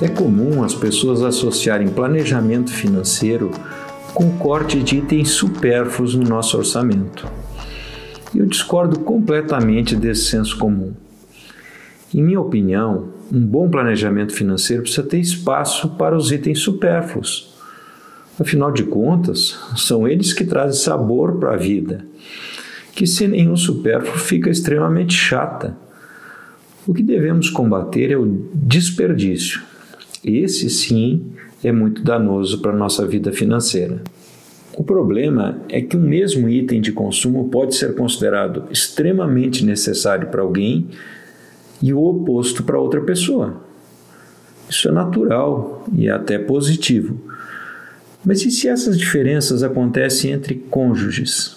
É comum as pessoas associarem planejamento financeiro com corte de itens supérfluos no nosso orçamento. Eu discordo completamente desse senso comum. Em minha opinião, um bom planejamento financeiro precisa ter espaço para os itens supérfluos. Afinal de contas, são eles que trazem sabor para a vida que sem nenhum supérfluo fica extremamente chata. O que devemos combater é o desperdício. Esse sim é muito danoso para a nossa vida financeira. O problema é que um mesmo item de consumo pode ser considerado extremamente necessário para alguém e o oposto para outra pessoa. Isso é natural e é até positivo. Mas e se essas diferenças acontecem entre cônjuges?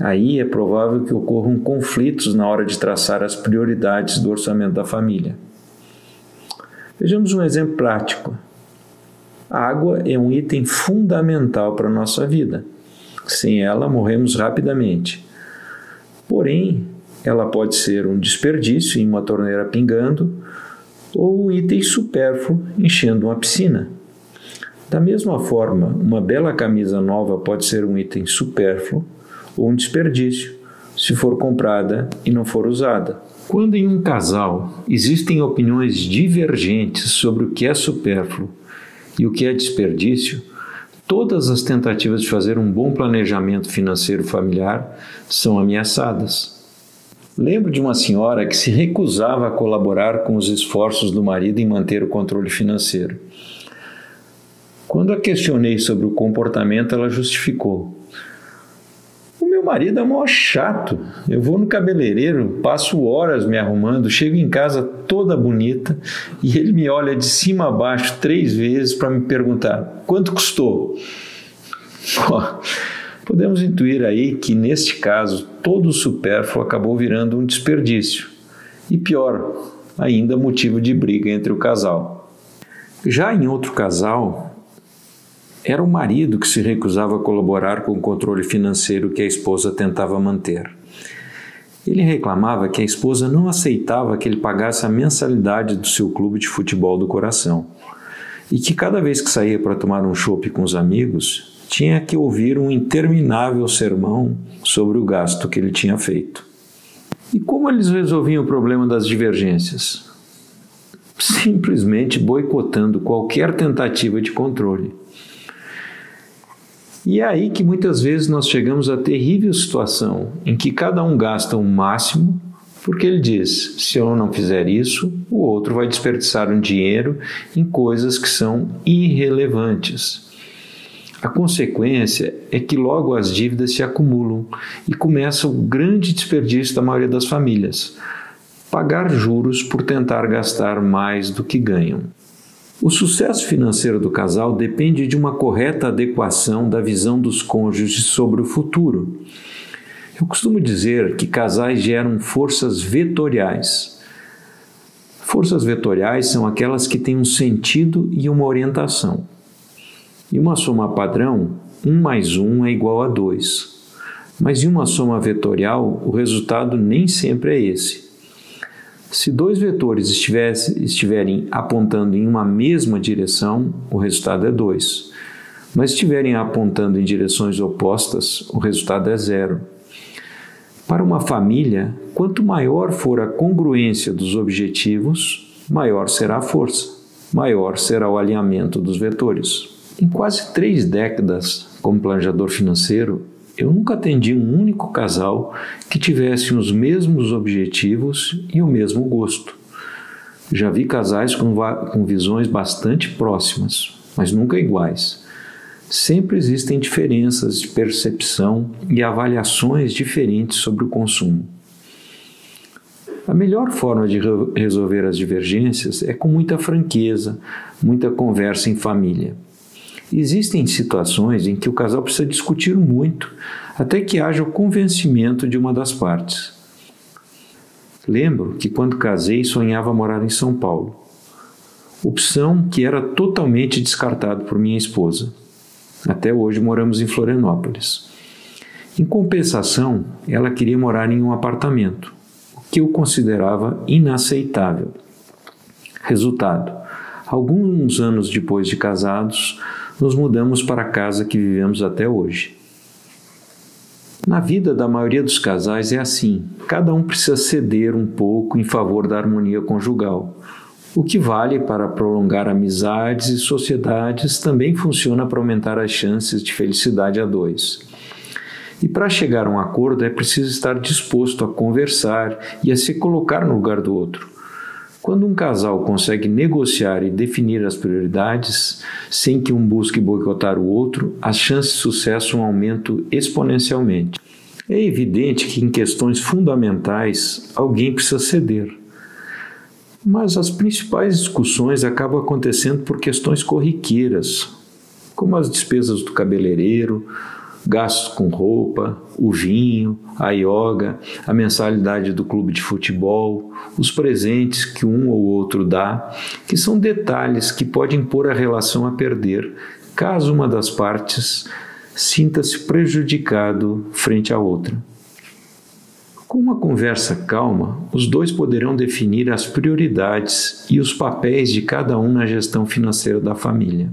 Aí é provável que ocorram conflitos na hora de traçar as prioridades do orçamento da família. Vejamos um exemplo prático. A água é um item fundamental para a nossa vida. Sem ela, morremos rapidamente. Porém, ela pode ser um desperdício em uma torneira pingando ou um item supérfluo enchendo uma piscina. Da mesma forma, uma bela camisa nova pode ser um item supérfluo ou um desperdício se for comprada e não for usada. Quando em um casal existem opiniões divergentes sobre o que é supérfluo e o que é desperdício, todas as tentativas de fazer um bom planejamento financeiro familiar são ameaçadas. Lembro de uma senhora que se recusava a colaborar com os esforços do marido em manter o controle financeiro. Quando a questionei sobre o comportamento, ela justificou marido é mó chato. Eu vou no cabeleireiro, passo horas me arrumando, chego em casa toda bonita e ele me olha de cima a baixo três vezes para me perguntar quanto custou. podemos intuir aí que neste caso todo o supérfluo acabou virando um desperdício e pior, ainda motivo de briga entre o casal. Já em outro casal, era o marido que se recusava a colaborar com o controle financeiro que a esposa tentava manter. Ele reclamava que a esposa não aceitava que ele pagasse a mensalidade do seu clube de futebol do coração e que cada vez que saía para tomar um chopp com os amigos, tinha que ouvir um interminável sermão sobre o gasto que ele tinha feito. E como eles resolviam o problema das divergências? Simplesmente boicotando qualquer tentativa de controle. E é aí que muitas vezes nós chegamos à terrível situação em que cada um gasta o um máximo, porque ele diz: se eu não fizer isso, o outro vai desperdiçar um dinheiro em coisas que são irrelevantes. A consequência é que logo as dívidas se acumulam e começa o grande desperdício da maioria das famílias: pagar juros por tentar gastar mais do que ganham. O sucesso financeiro do casal depende de uma correta adequação da visão dos cônjuges sobre o futuro. Eu costumo dizer que casais geram forças vetoriais. Forças vetoriais são aquelas que têm um sentido e uma orientação. Em uma soma padrão, 1 mais 1 é igual a 2. Mas em uma soma vetorial, o resultado nem sempre é esse. Se dois vetores estiverem apontando em uma mesma direção, o resultado é 2. Mas estiverem apontando em direções opostas, o resultado é zero. Para uma família, quanto maior for a congruência dos objetivos, maior será a força, maior será o alinhamento dos vetores. Em quase três décadas como planejador financeiro, eu nunca atendi um único casal que tivesse os mesmos objetivos e o mesmo gosto. Já vi casais com, com visões bastante próximas, mas nunca iguais. Sempre existem diferenças de percepção e avaliações diferentes sobre o consumo. A melhor forma de resolver as divergências é com muita franqueza, muita conversa em família. Existem situações em que o casal precisa discutir muito até que haja o convencimento de uma das partes. Lembro que quando casei sonhava morar em São Paulo, opção que era totalmente descartada por minha esposa. Até hoje moramos em Florianópolis. Em compensação, ela queria morar em um apartamento, o que eu considerava inaceitável. Resultado: alguns anos depois de casados, nos mudamos para a casa que vivemos até hoje. Na vida da maioria dos casais é assim: cada um precisa ceder um pouco em favor da harmonia conjugal. O que vale para prolongar amizades e sociedades também funciona para aumentar as chances de felicidade a dois. E para chegar a um acordo é preciso estar disposto a conversar e a se colocar no lugar do outro. Quando um casal consegue negociar e definir as prioridades, sem que um busque boicotar o outro, as chances de sucesso aumentam exponencialmente. É evidente que em questões fundamentais alguém precisa ceder. Mas as principais discussões acabam acontecendo por questões corriqueiras, como as despesas do cabeleireiro, gastos com roupa, o vinho, a yoga, a mensalidade do clube de futebol, os presentes que um ou outro dá, que são detalhes que podem pôr a relação a perder caso uma das partes sinta-se prejudicado frente à outra. Com uma conversa calma, os dois poderão definir as prioridades e os papéis de cada um na gestão financeira da família.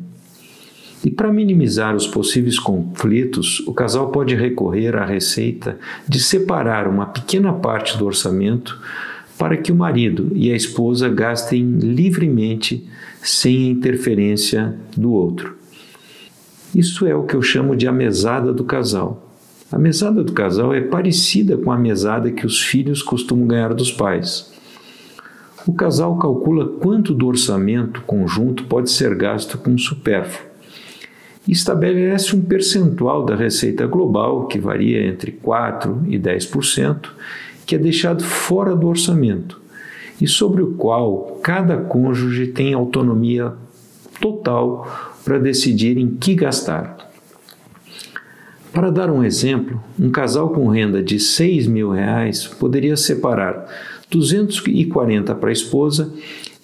E para minimizar os possíveis conflitos, o casal pode recorrer à receita de separar uma pequena parte do orçamento para que o marido e a esposa gastem livremente sem a interferência do outro. Isso é o que eu chamo de a mesada do casal. A mesada do casal é parecida com a mesada que os filhos costumam ganhar dos pais. O casal calcula quanto do orçamento conjunto pode ser gasto com supérfluo estabelece um percentual da receita global, que varia entre 4% e 10%, que é deixado fora do orçamento e sobre o qual cada cônjuge tem autonomia total para decidir em que gastar. Para dar um exemplo, um casal com renda de 6 mil reais poderia separar 240 para a esposa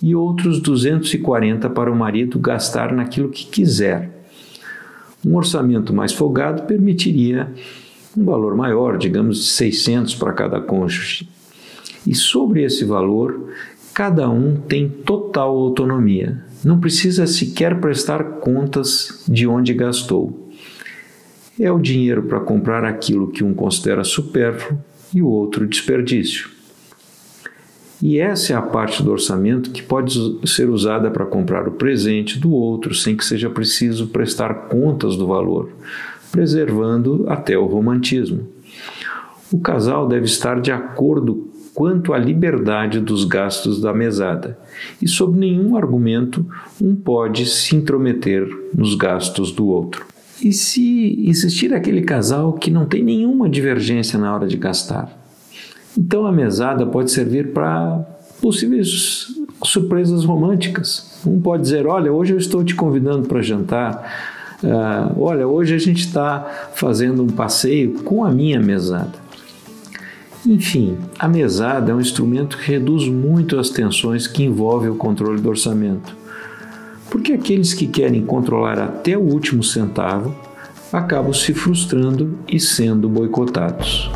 e outros 240 para o marido gastar naquilo que quiser. Um orçamento mais folgado permitiria um valor maior, digamos de 600 para cada cônjuge. E sobre esse valor, cada um tem total autonomia. Não precisa sequer prestar contas de onde gastou. É o dinheiro para comprar aquilo que um considera supérfluo e o outro desperdício. E essa é a parte do orçamento que pode ser usada para comprar o presente do outro sem que seja preciso prestar contas do valor, preservando até o romantismo. O casal deve estar de acordo quanto à liberdade dos gastos da mesada, e sob nenhum argumento um pode se intrometer nos gastos do outro. E se existir aquele casal que não tem nenhuma divergência na hora de gastar? Então a mesada pode servir para possíveis surpresas românticas. Um pode dizer: Olha, hoje eu estou te convidando para jantar. Uh, olha, hoje a gente está fazendo um passeio com a minha mesada. Enfim, a mesada é um instrumento que reduz muito as tensões que envolvem o controle do orçamento. Porque aqueles que querem controlar até o último centavo acabam se frustrando e sendo boicotados.